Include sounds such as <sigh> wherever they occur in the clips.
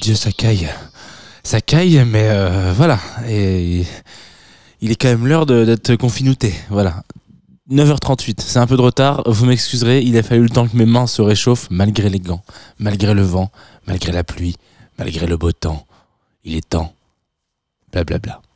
Dieu, ça caille. Ça caille, mais euh, voilà. Il est quand même l'heure d'être confinouté. Voilà. 9h38, c'est un peu de retard, vous m'excuserez, il a fallu le temps que mes mains se réchauffent malgré les gants, malgré le vent, malgré la pluie, malgré le beau temps. Il est temps. Blablabla. Confine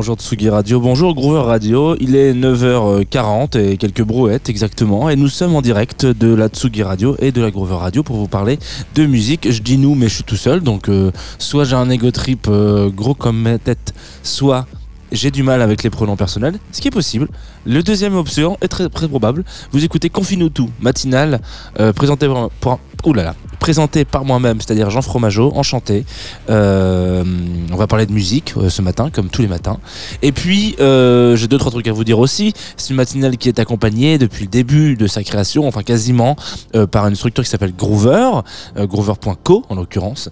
Bonjour Tsugi Radio, bonjour Groover Radio, il est 9h40 et quelques brouettes exactement et nous sommes en direct de la Tsugi Radio et de la Groover Radio pour vous parler de musique. Je dis nous mais je suis tout seul donc euh, soit j'ai un ego trip euh, gros comme ma tête, soit j'ai du mal avec les pronoms personnels, ce qui est possible. Le deuxième option est très, très probable. Vous écoutez Confine tout, matinale, euh, présenté par, là, présenté par moi-même, c'est-à-dire Jean Fromageau, enchanté. Euh, on va parler de musique euh, ce matin, comme tous les matins. Et puis, euh, j'ai deux, trois trucs à vous dire aussi. C'est une matinale qui est accompagnée depuis le début de sa création, enfin quasiment, par une structure qui s'appelle Groover, groover.co en l'occurrence,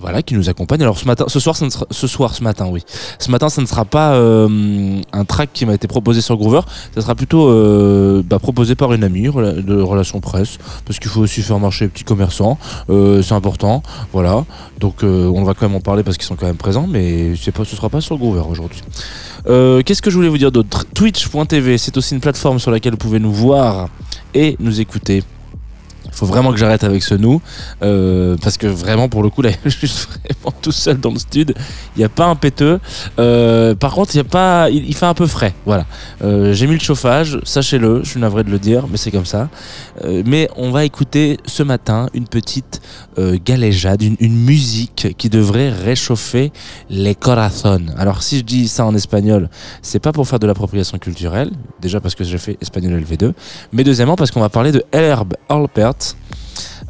voilà, qui nous accompagne. Alors ce matin, ce soir, ce soir, ce matin, oui. Ce matin, ça ne sera pas un track qui m'a été proposé sur Groover, ça sera plutôt bah, proposé par une amie de relations presse, parce qu'il faut aussi faire marcher les petits commerçants, euh, c'est important, voilà. Donc euh, on va quand même en parler parce qu'ils sont quand même présents, mais pas, ce sera pas sur Groover aujourd'hui. Euh, Qu'est-ce que je voulais vous dire d'autre? Twitch.tv, c'est aussi une plateforme sur laquelle vous pouvez nous voir et nous écouter. Faut vraiment que j'arrête avec ce nous, euh, parce que vraiment pour le coup là, <laughs> je suis vraiment tout seul dans le stud. Il n'y a pas un péteux. Euh, par contre, il y a pas, il, fait un peu frais. Voilà. Euh, J'ai mis le chauffage, sachez-le. Je suis navré de le dire, mais c'est comme ça. Mais on va écouter ce matin une petite galéjade, une, une musique qui devrait réchauffer les corazones. Alors si je dis ça en espagnol, c'est pas pour faire de l'appropriation culturelle, déjà parce que j'ai fait espagnol LV2, mais deuxièmement parce qu'on va parler de Herb Alpert.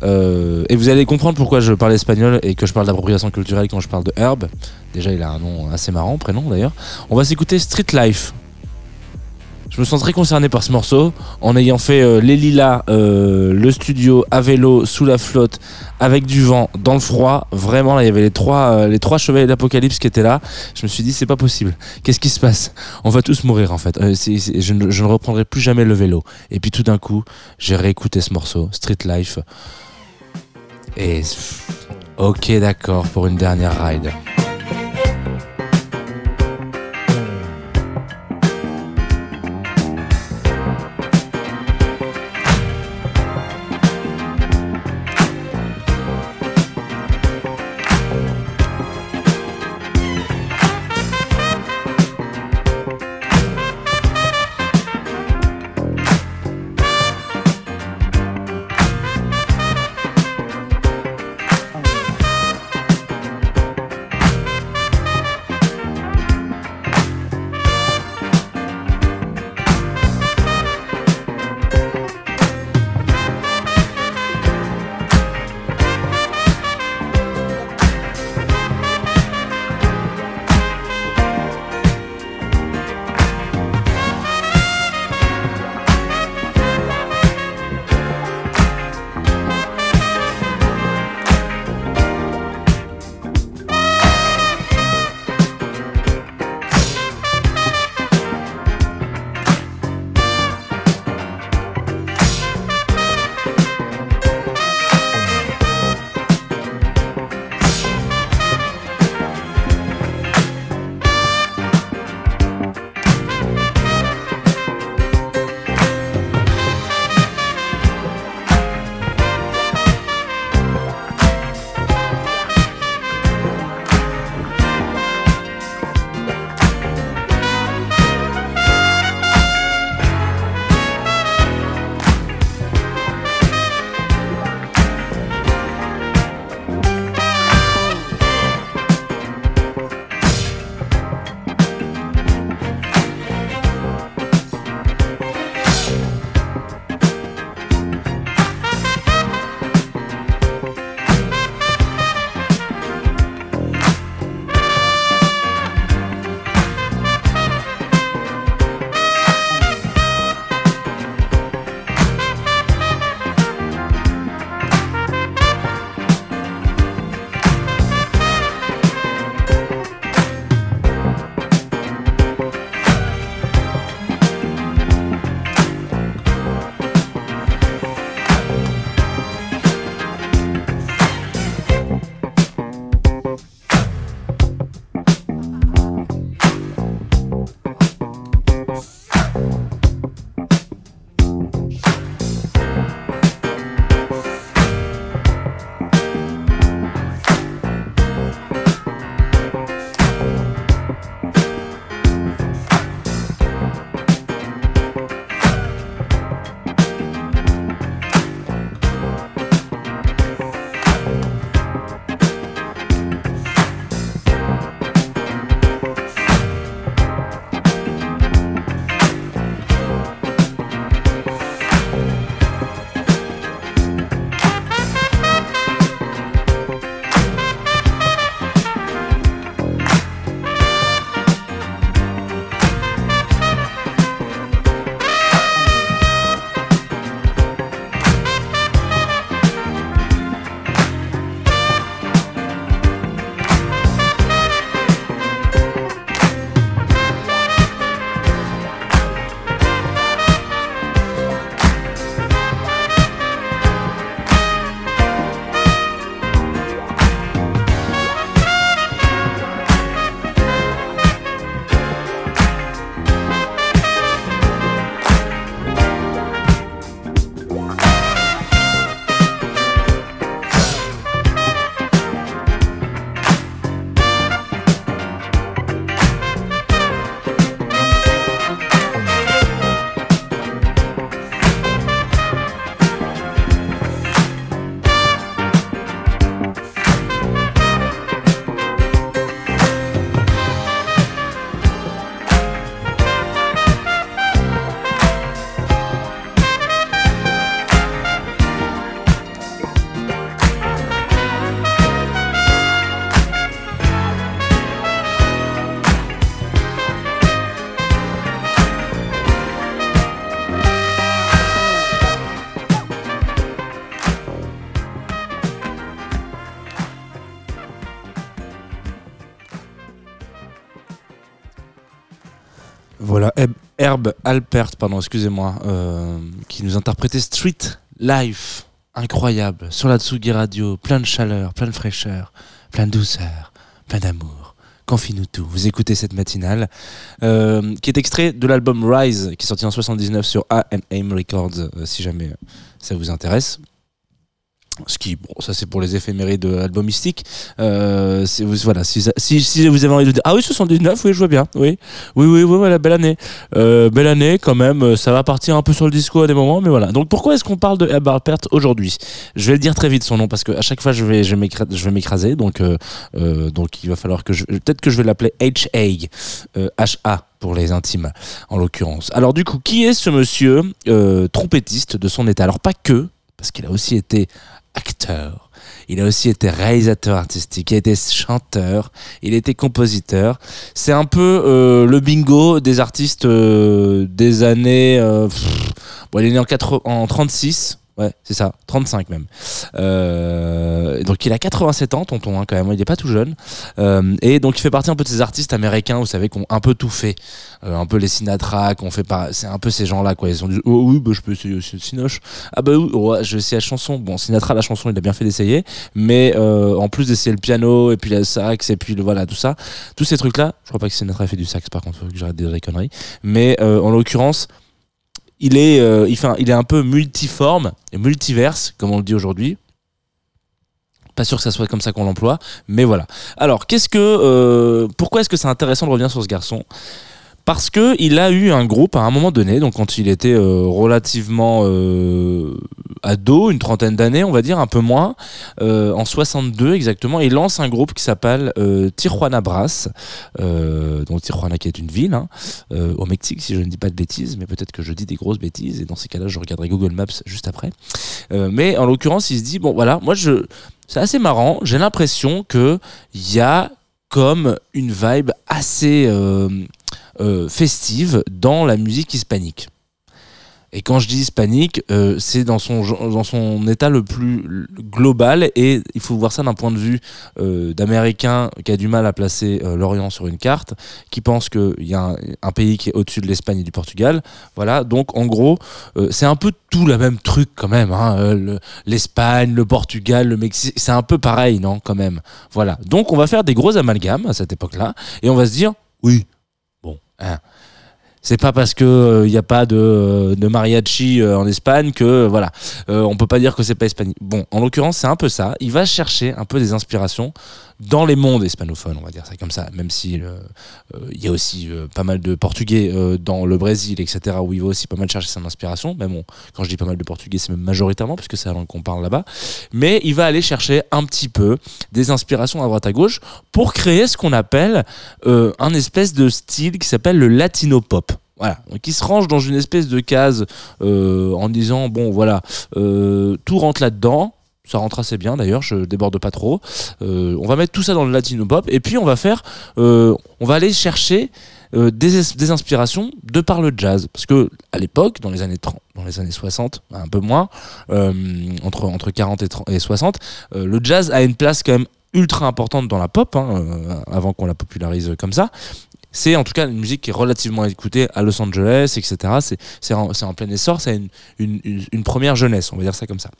Euh, et vous allez comprendre pourquoi je parle espagnol et que je parle d'appropriation culturelle quand je parle de Herb. Déjà, il a un nom assez marrant, prénom d'ailleurs. On va s'écouter Street Life. Je me sens très concerné par ce morceau, en ayant fait euh, les lilas, euh, le studio à vélo, sous la flotte, avec du vent, dans le froid. Vraiment, là, il y avait les trois, euh, les trois chevaliers d'Apocalypse qui étaient là. Je me suis dit, c'est pas possible. Qu'est-ce qui se passe? On va tous mourir en fait. Euh, je, ne, reprendrai plus jamais le vélo. Et puis tout d'un coup, j'ai réécouté ce morceau, Street Life. Et ok, d'accord, pour une dernière ride. Alpert, pardon, excusez-moi, euh, qui nous interprétait Street Life, incroyable, sur la Tsugi Radio, plein de chaleur, plein de fraîcheur, plein de douceur, plein d'amour. Confie-nous tout. Vous écoutez cette matinale, euh, qui est extrait de l'album Rise, qui est sorti en 79 sur A&M Records, euh, si jamais ça vous intéresse. Ce qui, bon, ça c'est pour les éphémérides de albumistiques. Euh, voilà, si, si, vous avez envie de dire, ah oui, 79, oui, je vois bien, oui, oui, oui, oui, voilà, belle année, Euh, belle année quand même. Ça va partir un peu sur le disco à des moments, mais voilà. Donc pourquoi est-ce qu'on parle de Herb Alpert aujourd'hui? Je vais le dire très vite son nom parce que à chaque fois je vais, je vais m'écraser, donc, euh, euh, donc il va falloir que je, peut-être que je vais l'appeler H.A. euh, H.A. pour les intimes en l'occurrence. Alors du coup, qui est ce monsieur trompettiste de son état? Alors pas que, parce qu'il a aussi été acteur. Il a aussi été réalisateur artistique, il a été chanteur, il a été compositeur. C'est un peu euh, le bingo des artistes euh, des années. euh, bon, il est né en, 80 en 36. Ouais, c'est ça, 35 même. Euh, donc il a 87 ans, tonton, hein, quand même, il n'est pas tout jeune. Euh, et donc il fait partie un peu de ces artistes américains, vous savez, qui ont un peu tout fait. Euh, un peu les Sinatra, qu'on fait pas. C'est un peu ces gens-là, quoi. Ils sont dit, oh oui, bah, je peux essayer aussi Sinoche. Ah bah oui, ouais, je vais essayer la chanson. Bon, Sinatra, la chanson, il a bien fait d'essayer. Mais en plus d'essayer le piano, et puis le sax, et puis le, voilà, tout ça, tous ces trucs-là, je crois pas que Sinatra ait fait du sax, par contre, faut que j'arrête des conneries. Mais en l'occurrence, il est, euh, il est un peu multiforme et multiverse, comme on le dit aujourd'hui. Pas sûr que ça soit comme ça qu'on l'emploie, mais voilà. Alors, qu'est-ce que, euh, pourquoi est-ce que c'est intéressant de revenir sur ce garçon? Parce que il a eu un groupe à un moment donné, donc quand il était euh, relativement euh, ado, une trentaine d'années, on va dire un peu moins, euh, en 62 exactement, il lance un groupe qui s'appelle Tijuana Brass, donc Tijuana qui est une ville hein, au Mexique, si je ne dis pas de bêtises, mais peut-être que je dis des grosses bêtises, et dans ces cas-là, je regarderai Google Maps juste après. Mais en l'occurrence, il se dit bon voilà, moi je, c'est assez marrant, j'ai l'impression que il y a comme une vibe assez euh, festive dans la musique hispanique. Et quand je dis hispanique, euh, c'est dans son, dans son état le plus global et il faut voir ça d'un point de vue euh, d'Américain qui a du mal à placer euh, l'Orient sur une carte, qui pense qu'il y a un, pays qui est au-dessus de l'Espagne et du Portugal. Voilà, donc en gros, c'est un peu tout le même truc quand même. hein, le- L'Espagne, le Portugal, le Mexique, c'est un peu pareil, non Quand même. Voilà, donc on va faire des gros amalgames à cette époque-là et on va se dire, oui, hein, c'est pas parce que il n'y a pas de, euh, mariachi euh, en Espagne que euh, voilà, euh, on peut pas dire que c'est pas hispanique. Bon, en l'occurrence, c'est un peu ça. Il va chercher un peu des inspirations dans les mondes hispanophones, on va dire ça comme ça. Même si euh, euh, il y a aussi euh, pas mal de Portugais dans le Brésil, etc., où il va aussi pas mal chercher son inspiration. Mais bon, quand je dis pas mal de Portugais, c'est même majoritairement parce que c'est la qu'on parle là-bas. Mais il va aller chercher un petit peu des inspirations à droite à gauche pour créer ce qu'on appelle un espèce de style qui s'appelle le latino pop. Voilà, donc il se range dans une espèce de case en disant bon voilà, tout rentre là-dedans. Ça rentre assez bien d'ailleurs, je déborde pas trop. Euh, on va mettre tout ça dans le latino pop et puis on va faire, euh, on va aller chercher euh, des, es- des inspirations de par le jazz parce que à l'époque, dans les années 30, dans les années 60, un peu moins, entre entre 40 et, 30 et 60, euh, le jazz a une place quand même ultra importante dans la pop, hein, avant qu'on la popularise comme ça. C'est en tout cas une musique qui est relativement écoutée à Los Angeles, etc. C'est- en, en plein essor, c'est une- une première jeunesse, on va dire ça comme ça.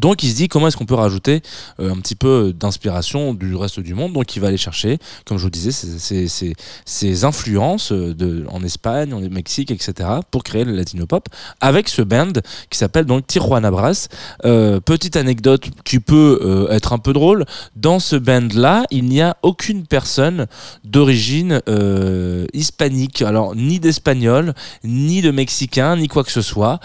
Donc il se dit comment est-ce qu'on peut rajouter euh, un petit peu d'inspiration du reste du monde? Donc il va aller chercher, comme je vous disais, ces, ces- ces- ces influences euh, en Espagne, en Mexique, etc. pour créer le latino pop avec ce band qui s'appelle donc Tijuana Brass. Euh, petite anecdote qui peut être un peu drôle, dans ce band-là, il n'y a aucune personne d'origine hispanique, alors ni d'espagnol, ni de mexicain, ni quoi que ce soit.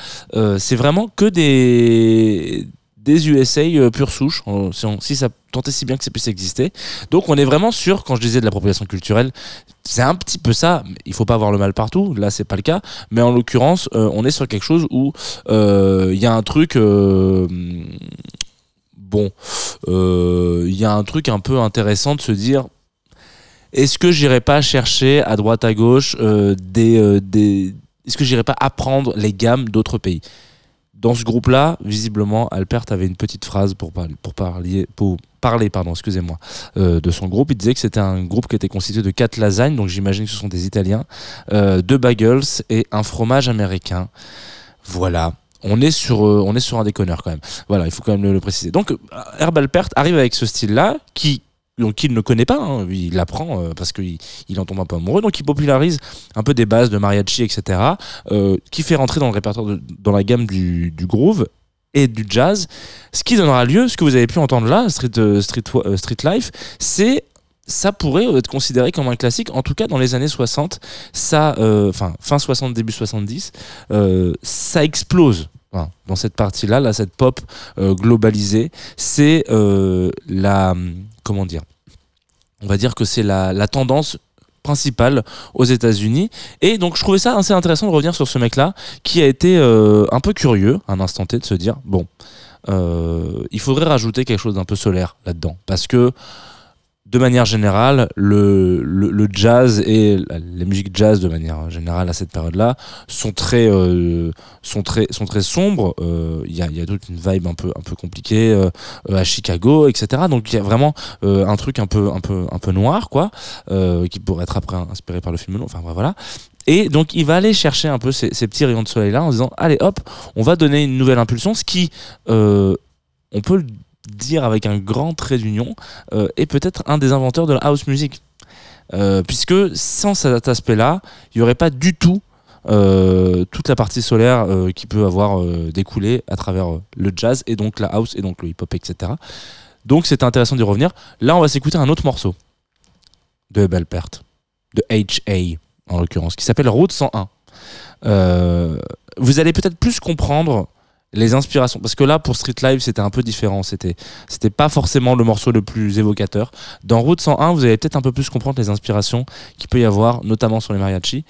C'est vraiment que des des USA euh, pure souche, si, si ça tentait si bien que ça puisse exister. Donc on est vraiment sûr, quand je disais de l'appropriation culturelle, c'est un petit peu ça. Il faut pas avoir le mal partout, là c'est pas le cas. Mais en l'occurrence, euh, on est sur quelque chose où euh, il y a un truc... bon, il y a un truc un peu intéressant de se dire est-ce que j'irai pas chercher à droite à gauche des, des est-ce que j'irai pas apprendre les gammes d'autres pays? Dans ce groupe-là, visiblement, Alpert avait une petite phrase pour parler, euh, de son groupe. Il disait que c'était un groupe qui était constitué de quatre lasagnes, donc j'imagine que ce sont des Italiens, euh, deux bagels et un fromage américain. Voilà. On est sur, euh, on est sur un déconneur quand même. Voilà, il faut quand même le, le préciser. Donc, Herb Alpert arrive avec ce style-là, qui donc il ne connaît pas, hein. il l'apprend euh, parce qu'il il en tombe un peu amoureux, donc il popularise un peu des bases de mariachi, etc., euh, qui fait rentrer dans le répertoire, dans la gamme du, groove et du jazz, ce qui donnera lieu, ce que vous avez pu entendre là, Street, euh, Life, c'est ça pourrait être considéré comme un classique, en tout cas dans les années 60, ça, fin 60, début 70, euh, ça explose. Enfin, dans cette partie-là, là, cette pop globalisée, c'est la, comment dire, on va dire que c'est la, tendance principale aux États-Unis. Et donc, je trouvais ça assez intéressant de revenir sur ce mec-là, qui a été euh, un peu curieux, à un instant T, de se dire bon, euh, il faudrait rajouter quelque chose d'un peu solaire là-dedans, parce que de manière générale, le, le, jazz et la, musique jazz de manière générale à cette période-là sont très, euh, sont très, sont très sombres. Euh, Il y, a, y a toute une vibe un peu, un peu compliquée euh, à Chicago, etc. Donc il y a vraiment un truc un peu, un peu, un peu noir, quoi, qui pourrait être après inspiré par le film. Enfin voilà. Et donc il va aller chercher un peu ces, petits rayons de soleil là en disant allez hop, on va donner une nouvelle impulsion, ce qui, on peut le dire avec un grand trait d'union, euh, est peut-être un des inventeurs de la house music. Euh, puisque sans cet aspect-là, il n'y aurait pas du tout euh, toute la partie solaire euh, qui peut avoir découlé à travers le jazz et donc la house et donc le hip-hop, etc. Donc c'est intéressant d'y revenir. Là, on va s'écouter un autre morceau de Belpert, de H.A. en l'occurrence, qui s'appelle Route 101. Euh, vous allez peut-être plus comprendre les inspirations. Parce que là pour Street Live c'était un peu différent. C'était c'était pas forcément le morceau le plus évocateur. Dans Route 101 vous allez peut-être un peu plus comprendre les inspirations qu'il peut y avoir notamment sur les mariachis.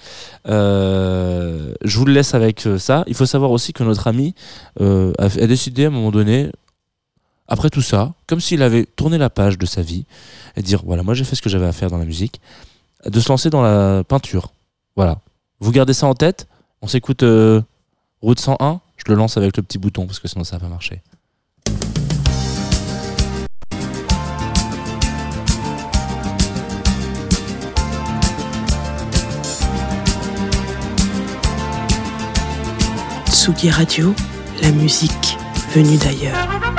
Euh, je vous le laisse avec euh, ça. Il faut savoir aussi que notre ami euh, a, a décidé à un moment donné après tout ça comme s'il avait tourné la page de sa vie et dire voilà moi j'ai fait ce que j'avais à faire dans la musique de se lancer dans la peinture. Voilà. Vous gardez ça en tête? On s'écoute euh, Route 101 je le lance avec le petit bouton parce que sinon ça va pas marcher. Tsugi Radio, la musique venue d'ailleurs.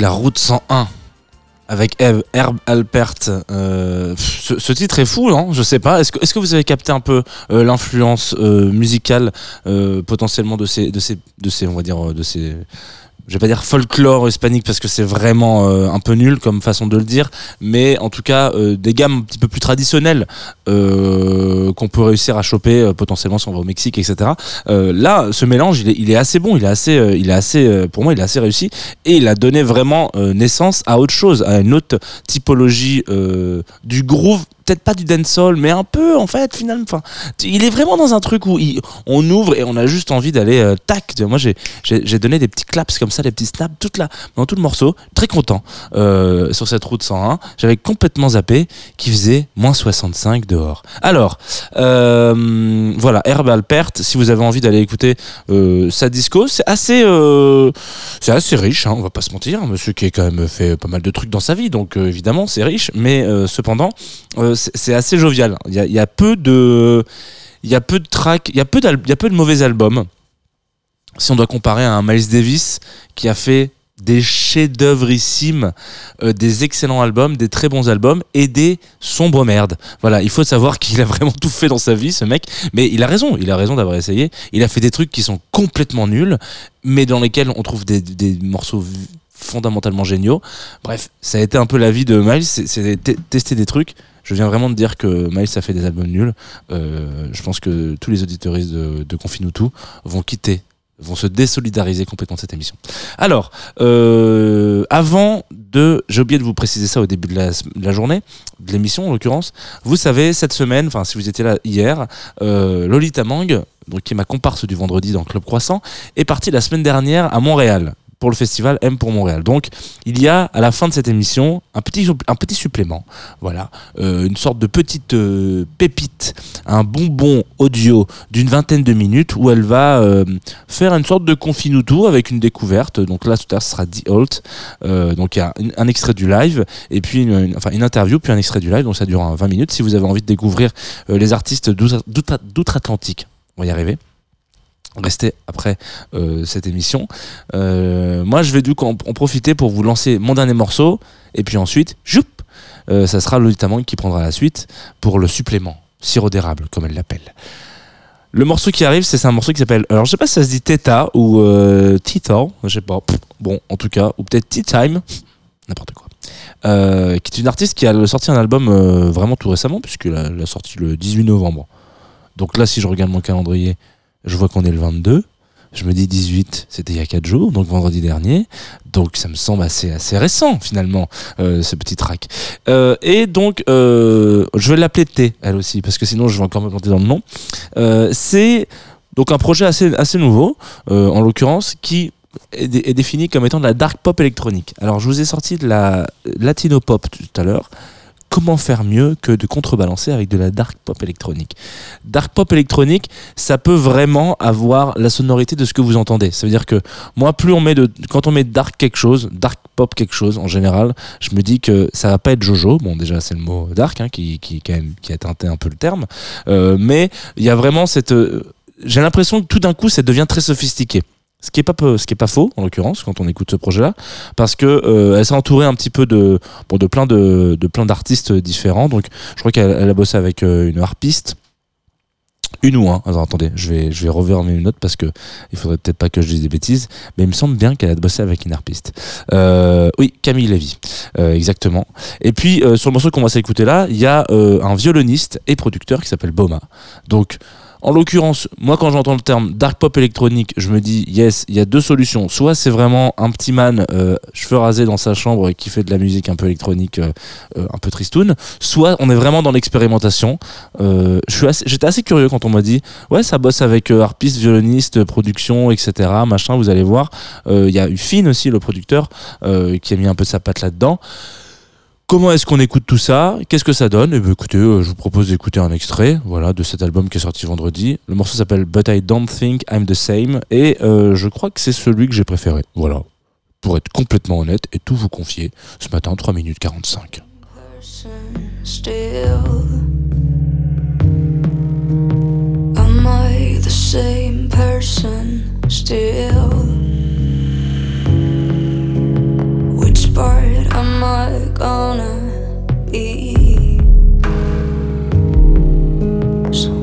La route 101 avec Herb Alpert. Euh, ce, titre est fou, non Je sais pas. Est-ce que, est que, vous avez capté un peu euh, l'influence euh, musicale potentiellement de ces, de ces, de ces, on va dire, de ces je vais pas dire folklore hispanique parce que c'est vraiment euh, un peu nul comme façon de le dire, mais en tout cas euh, des gammes un petit peu plus traditionnelles euh, qu'on peut réussir à choper potentiellement si on va au Mexique, etc. là, ce mélange, il est, il est, assez bon, il est assez, il est assez, pour moi, il est assez réussi et il a donné vraiment naissance à autre chose, à une autre typologie du groove peut-être pas du dancehall, mais un peu en fait finalement. Enfin, il est vraiment dans un truc où on ouvre et on a juste envie d'aller euh, tac. Moi j'ai donné des petits claps comme ça, des petits snaps toute la dans tout le morceau. Très content euh, sur cette route 101. J'avais complètement zappé qui faisait moins 65 dehors. Alors euh, voilà Herb Alpert. Si vous avez envie d'aller écouter sa disco, c'est assez c'est assez riche. Hein, on va pas se mentir. Monsieur qui a quand même fait pas mal de trucs dans sa vie, donc évidemment c'est riche, mais cependant c'est assez jovial. Il y a, peu de, il y a peu de tracks, il y a peu y a peu de mauvais albums. Si on doit comparer à un Miles Davis qui a fait des chefs-d'œuvreissimes, euh, des excellents albums, des très bons albums et des sombres merdes. Voilà, il faut savoir <laughs> qu'il a vraiment tout fait dans sa vie, ce mec. Mais il a raison, il a raison d'avoir essayé. Il a fait des trucs qui sont complètement nuls, mais dans lesquels on trouve des, des morceaux fondamentalement géniaux. Bref, ça a été un peu la vie de Miles, c'est tester des trucs je viens vraiment de dire que Miles a fait des albums nuls. Euh, je pense que tous les auditeurs de, de tout vont quitter vont se désolidariser complètement de cette émission. Alors, euh, avant de, j'ai oublié de vous préciser ça au début de la, journée, de l'émission en l'occurrence, vous savez, cette semaine, enfin si vous étiez là hier, euh, Lolita Mang, donc, qui est ma comparse du vendredi dans Club Croissant, est partie la semaine dernière à Montréal pour le festival M pour Montréal. Donc il y a à la fin de cette émission un petit, un petit supplément, voilà, euh, une sorte de petite euh, pépite, un bonbon audio d'une vingtaine de minutes où elle va euh, faire une sorte de confinuto avec une découverte. Donc là tout à l'heure ce sera The Holt, donc il y a un, extrait du live et puis une, enfin une interview puis un extrait du live, donc ça dure 20 minutes. Si vous avez envie de découvrir les artistes d'outre-Atlantique, on va y arriver restez après euh, cette émission. Euh, moi, je vais du coup en, profiter pour vous lancer mon dernier morceau, et puis ensuite, joup, euh, ça sera Lolita qui prendra la suite pour le supplément, sirop d'érable, comme elle l'appelle. Le morceau qui arrive, c'est un morceau qui s'appelle. Alors, je sais pas si ça se dit Theta ou Tita, je sais pas. Bon, en tout cas, ou peut-être Tea Time, n'importe quoi. Qui est une artiste qui a sorti un album vraiment tout récemment, puisqu'elle a, a sorti le 18 novembre. Donc là, si je regarde mon calendrier, je vois qu'on est le 22. Je me dis 18, c'était il y a 4 jours, donc vendredi dernier. Donc ça me semble assez, assez récent finalement, euh, ce petit track. Euh, et donc, euh, je vais l'appeler T, elle aussi, parce que sinon je vais encore me planter dans le nom. C'est donc un projet assez, assez nouveau, en l'occurrence, qui est, est, défini comme étant de la dark pop électronique. Alors je vous ai sorti de la latino pop tout à l'heure comment faire mieux que de contrebalancer avec de la dark pop électronique Dark pop électronique, ça peut vraiment avoir la sonorité de ce que vous entendez. Ça veut dire que moi, plus on met de, quand on met dark quelque chose, dark pop quelque chose en général, je me dis que ça va pas être Jojo. Bon, déjà c'est le mot dark hein, qui, qui, qui, a, qui a teinté un peu le terme, euh, mais il y a vraiment cette euh, j'ai l'impression que tout d'un coup ça devient très sophistiqué. Ce qui est pas ce qui est pas faux en l'occurrence quand on écoute ce projet-là, parce que euh, elle s'est entourée un petit peu de bon, de plein de, de plein d'artistes différents. Donc je crois qu'elle a bossé avec euh, une harpiste, une ou un. Alors attendez, je vais je vais revoir mes notes parce que il faudrait peut-être pas que je dise des bêtises, mais il me semble bien qu'elle a bossé avec une harpiste. Euh, oui, Camille Lévy, exactement. Et puis sur le morceau qu'on va s'écouter là, il y a un violoniste et producteur qui s'appelle Boma. Donc en l'occurrence, moi quand j'entends le terme dark pop électronique, je me dis yes, il y a deux solutions. Soit c'est vraiment un petit man euh, cheveux rasés dans sa chambre qui fait de la musique un peu électronique, euh, euh, un peu tristoun. Soit on est vraiment dans l'expérimentation. Euh, J'étais assez, curieux quand on m'a dit ouais ça bosse avec harpiste, violoniste, production, etc. Machin, vous allez voir. Il y a eu Finn aussi le producteur qui a mis un peu sa patte là-dedans. Comment est-ce qu'on écoute tout ça? Qu'est-ce que ça donne? Eh bien, écoutez, euh, je vous propose d'écouter un extrait voilà, de cet album qui est sorti vendredi. Le morceau s'appelle But I Don't Think I'm the Same et euh, je crois que c'est celui que j'ai préféré. Voilà. Pour être complètement honnête et tout vous confier, ce matin, 3 minutes 45. Am I the same person still? bored am I gonna be? So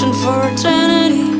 ocean for eternity.